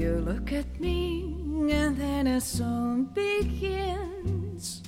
You look at me, and then a song begins.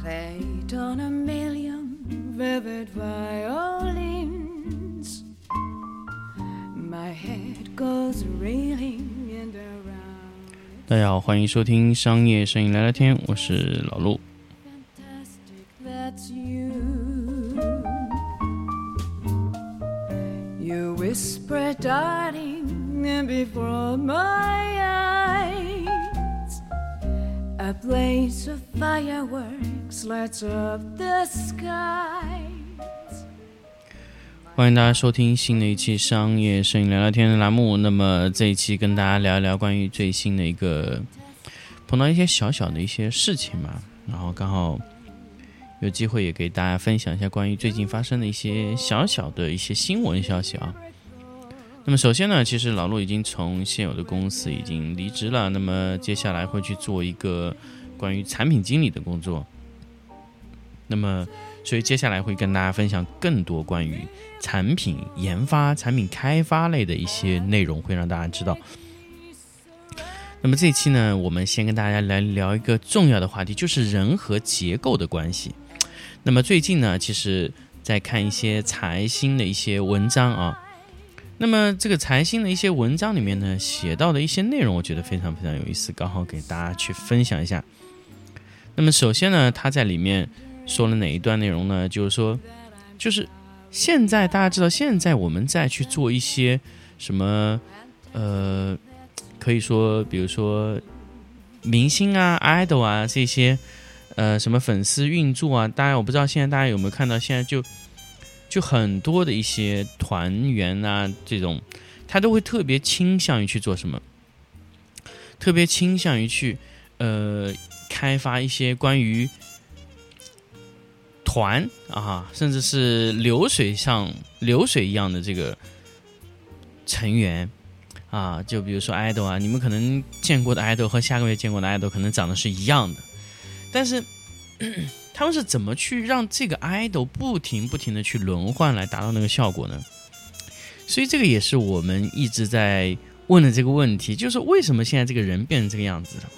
Played on a million vivid violins. My head goes reeling and around. 大家好，欢迎收听商业摄影聊聊天，我是老陆。 Fantastic, that's you. You whisper, darling, And before my eyes, a blaze of fireworks lights up the skies. 欢迎大家收听新的一期商业摄影聊聊天的栏目。那么这一期跟大家聊一聊关于最新的一个碰到一些小小的一些事情嘛，然后刚好有机会也给大家分享一下关于最近发生的一些小小的一些新闻消息啊。那么首先呢，其实老陆已经从现有的公司已经离职了，那么接下来会去做一个关于产品经理的工作。那么，所以接下来会跟大家分享更多关于产品研发、产品开发类的一些内容，会让大家知道。那么这一期呢，我们先跟大家来聊一个重要的话题，就是人和结构的关系。那么最近呢，其实在看一些财新的一些文章啊。那么这个财新的一些文章里面呢，写到的一些内容，我觉得非常非常有意思，刚好给大家去分享一下。那么首先呢，他在里面说了哪一段内容呢？就是说，就是现在大家知道，现在我们再去做一些什么，呃，可以说，比如说明星啊、idol 啊这些，呃，什么粉丝运作啊，当然我不知道现在大家有没有看到，现在就就很多的一些团员啊，这种他都会特别倾向于去做什么，特别倾向于去呃开发一些关于团啊，甚至是流水像流水一样的这个成员啊，就比如说 idol 啊，你们可能见过的 idol 和下个月见过的 idol 可能长得是一样的，但是他们是怎么去让这个 idol 不停不停的去轮换来达到那个效果呢？所以这个也是我们一直在问的这个问题，就是为什么现在这个人变成这个样子了？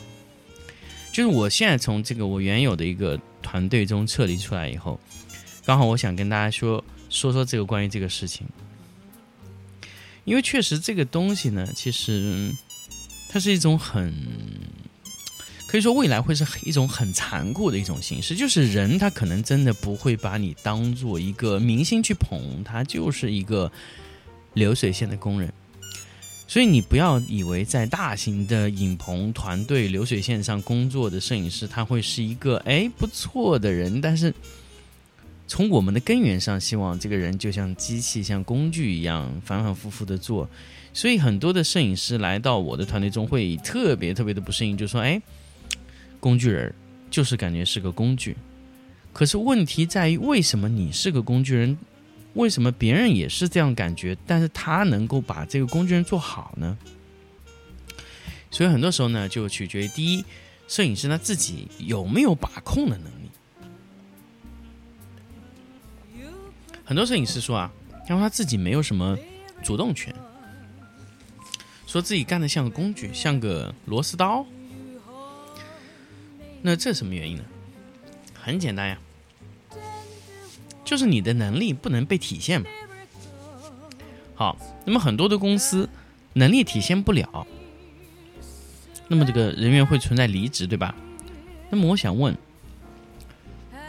就是我现在从这个我原有的一个团队中撤离出来以后，刚好我想跟大家说说说这个关于这个事情，因为确实这个东西呢，其实它是一种很可以说未来会是一种很残酷的一种形式，就是人他可能真的不会把你当做一个明星去捧，他就是一个流水线的工人。所以你不要以为在大型的影棚团队流水线上工作的摄影师，他会是一个哎不错的人，但是从我们的根源上，希望这个人就像机器、像工具一样反反复复的做。所以很多的摄影师来到我的团队中，会特别特别的不适应，就说哎，工具人就是感觉是个工具。可是问题在于，为什么你是个工具人？为什么别人也是这样感觉，但是他能够把这个工具人做好呢？所以很多时候呢，就取决于第一，摄影师他自己有没有把控的能力。很多摄影师说啊，他说他自己没有什么主动权，说自己干的像个工具，像个螺丝刀。那这什么原因呢？很简单呀。就是你的能力不能被体现嘛。好，那么很多的公司能力体现不了，那么这个人员会存在离职，对吧？那么我想问，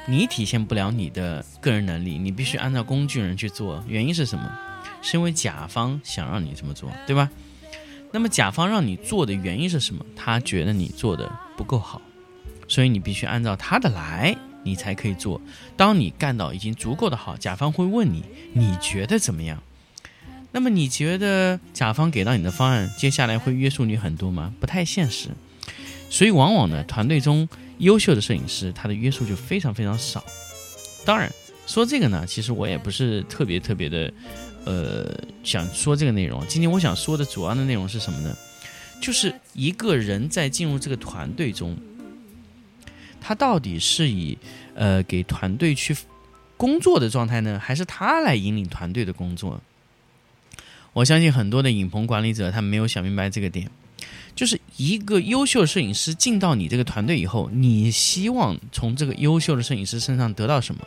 你体现不了你的个人能力，你必须按照工具人去做，原因是什么？是因为甲方想让你这么做，对吧？那么甲方让你做的原因是什么？他觉得你做的不够好，所以你必须按照他的来。你才可以做。当你干到已经足够的好，甲方会问你，你觉得怎么样？那么你觉得甲方给到你的方案，接下来会约束你很多吗？不太现实。所以往往呢，团队中优秀的摄影师，他的约束就非常非常少。当然，说这个呢，其实我也不是特别特别的，呃，想说这个内容。今天我想说的主要的内容是什么呢？就是一个人在进入这个团队中。他到底是以呃给团队去工作的状态呢，还是他来引领团队的工作？我相信很多的影棚管理者他没有想明白这个点，就是一个优秀摄影师进到你这个团队以后，你希望从这个优秀的摄影师身上得到什么？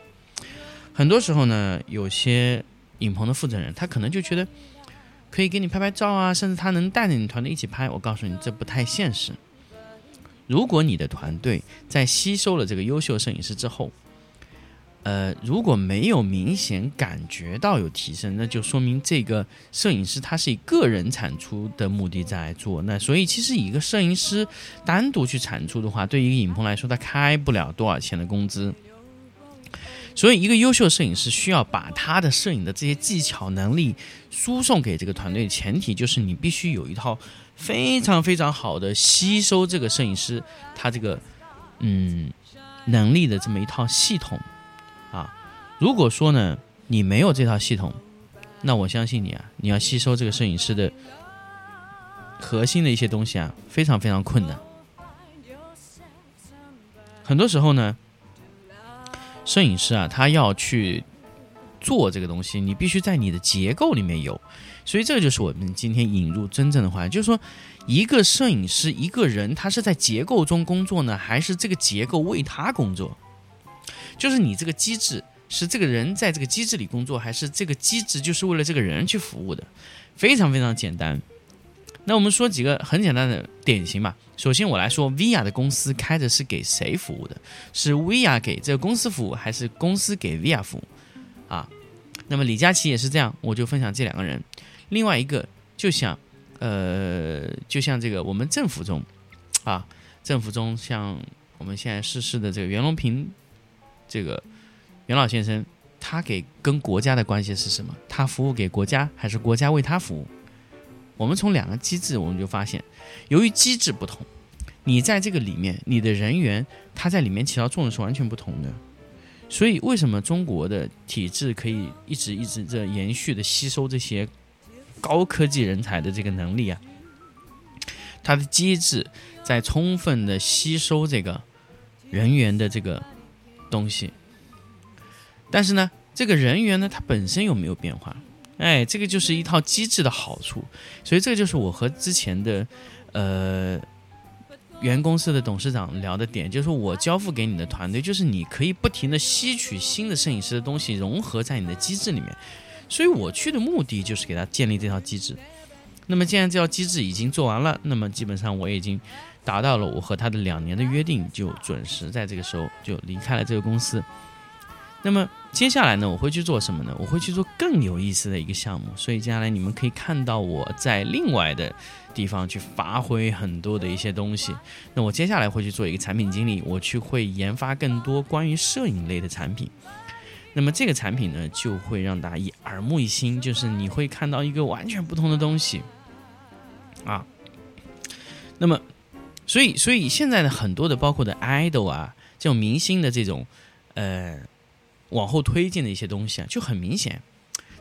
很多时候呢，有些影棚的负责人他可能就觉得可以给你拍拍照啊，甚至他能带着你团队一起拍。我告诉你，这不太现实。如果你的团队在吸收了这个优秀摄影师之后，呃，如果没有明显感觉到有提升，那就说明这个摄影师他是以个人产出的目的在做。那所以其实一个摄影师单独去产出的话，对于影棚来说，他开不了多少钱的工资。所以一个优秀摄影师需要把他的摄影的这些技巧能力输送给这个团队，前提就是你必须有一套非常非常好的吸收这个摄影师他这个嗯能力的这么一套系统。啊，如果说呢，你没有这套系统，那我相信你啊，你要吸收这个摄影师的核心的一些东西啊，非常非常困难。很多时候呢，摄影师啊，他要去做这个东西，你必须在你的结构里面有。所以这就是我们今天引入真正的话，就是说，一个摄影师一个人，他是在结构中工作呢，还是这个结构为他工作？就是你这个机制是这个人在这个机制里工作，还是这个机制就是为了这个人去服务的？非常非常简单。那我们说几个很简单的典型吧。首先我来说，Via 的公司开的是给谁服务的？是 Via 给这个公司服务，还是公司给 Via 服务？啊，那么李佳琦也是这样，我就分享这两个人。另外一个就像，呃，就像这个我们政府中，啊，政府中像我们现在逝世的这个袁隆平。这个袁老先生，他给跟国家的关系是什么？他服务给国家，还是国家为他服务？我们从两个机制，我们就发现，由于机制不同，你在这个里面，你的人员他在里面起到作用是完全不同的。所以，为什么中国的体制可以一直一直在延续的吸收这些高科技人才的这个能力啊？它的机制在充分的吸收这个人员的这个。东西，但是呢，这个人员呢，它本身有没有变化？哎，这个就是一套机制的好处。所以这就是我和之前的呃原公司的董事长聊的点，就是我交付给你的团队，就是你可以不停的吸取新的摄影师的东西，融合在你的机制里面。所以我去的目的就是给他建立这套机制。那么既然这套机制已经做完了，那么基本上我已经。达到了我和他的两年的约定，就准时在这个时候就离开了这个公司。那么接下来呢，我会去做什么呢？我会去做更有意思的一个项目。所以接下来你们可以看到我在另外的地方去发挥很多的一些东西。那我接下来会去做一个产品经理，我去会研发更多关于摄影类的产品。那么这个产品呢，就会让大家耳目一新，就是你会看到一个完全不同的东西啊。那么。所以，所以现在的很多的，包括的 idol 啊，这种明星的这种，呃，往后推进的一些东西啊，就很明显，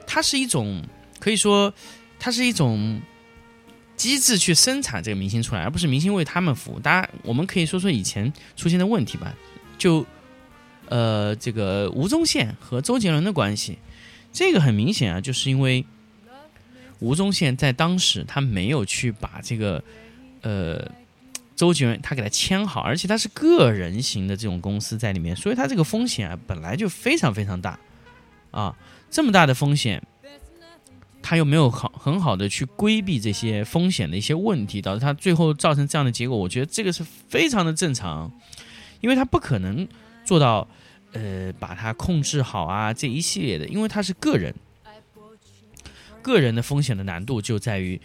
它是一种可以说，它是一种机制去生产这个明星出来，而不是明星为他们服务。当然，我们可以说说以前出现的问题吧，就呃，这个吴宗宪和周杰伦的关系，这个很明显啊，就是因为吴宗宪在当时他没有去把这个，呃。周杰伦他给他签好，而且他是个人型的这种公司在里面，所以他这个风险啊本来就非常非常大，啊，这么大的风险，他又没有好很好的去规避这些风险的一些问题，导致他最后造成这样的结果，我觉得这个是非常的正常，因为他不可能做到，呃，把它控制好啊这一系列的，因为他是个人，个人的风险的难度就在于。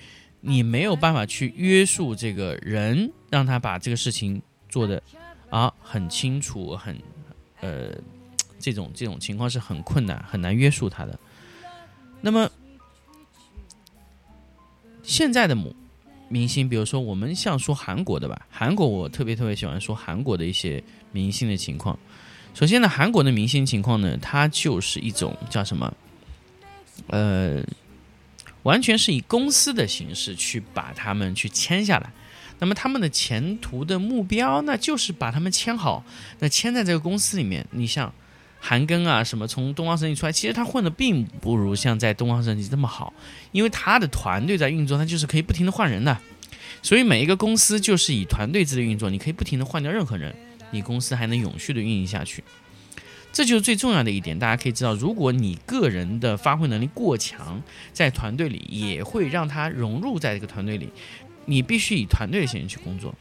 你没有办法去约束这个人，让他把这个事情做的啊很清楚，很呃 这种这种情况是很困难，很难约束他的。那么现在的母明星，比如说我们像说韩国的吧，韩国我特别特别喜欢说韩国的一些明星的情况。首先呢，韩国的明星情况呢，它就是一种叫什么呃。完全是以公司的形式去把他们去签下来，那么他们的前途的目标，那就是把他们签好，那签在这个公司里面。你像，韩庚啊什么从东方神起出来，其实他混的并不如像在东方神起这么好，因为他的团队在运作，他就是可以不停的换人的，所以每一个公司就是以团队制的运作，你可以不停的换掉任何人，你公司还能永续的运营下去。这就是最重要的一点，大家可以知道，如果你个人的发挥能力过强，在团队里也会让他融入在这个团队里。你必须以团队的形式去工作，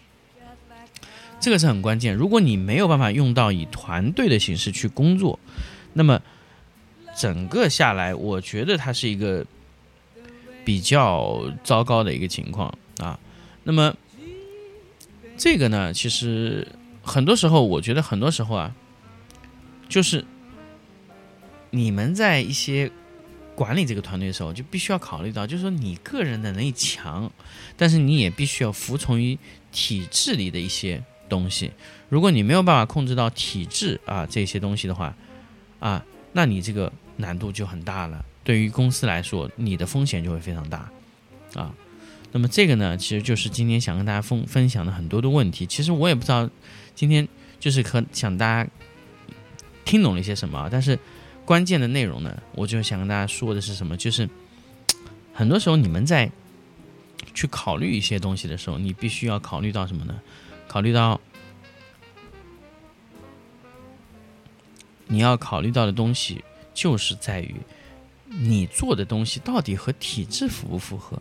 这个是很关键。如果你没有办法用到以团队的形式去工作，那么整个下来，我觉得它是一个比较糟糕的一个情况啊。那么这个呢，其实很多时候，我觉得很多时候啊。就是你们在一些管理这个团队的时候，就必须要考虑到，就是说你个人的能力强，但是你也必须要服从于体制里的一些东西。如果你没有办法控制到体制啊这些东西的话，啊，那你这个难度就很大了。对于公司来说，你的风险就会非常大啊。那么这个呢，其实就是今天想跟大家分分享的很多的问题。其实我也不知道今天就是和想大家。听懂了一些什么？但是关键的内容呢，我就想跟大家说的是什么？就是很多时候你们在去考虑一些东西的时候，你必须要考虑到什么呢？考虑到你要考虑到的东西，就是在于你做的东西到底和体制符不符合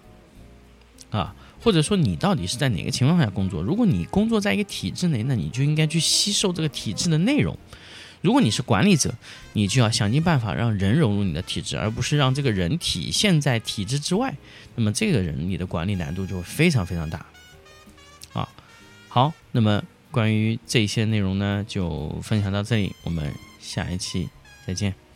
啊？或者说你到底是在哪个情况下工作？如果你工作在一个体制内，那你就应该去吸收这个体制的内容。如果你是管理者，你就要想尽办法让人融入你的体制，而不是让这个人体现在体制之外。那么这个人你的管理难度就会非常非常大。啊，好，那么关于这些内容呢，就分享到这里，我们下一期再见。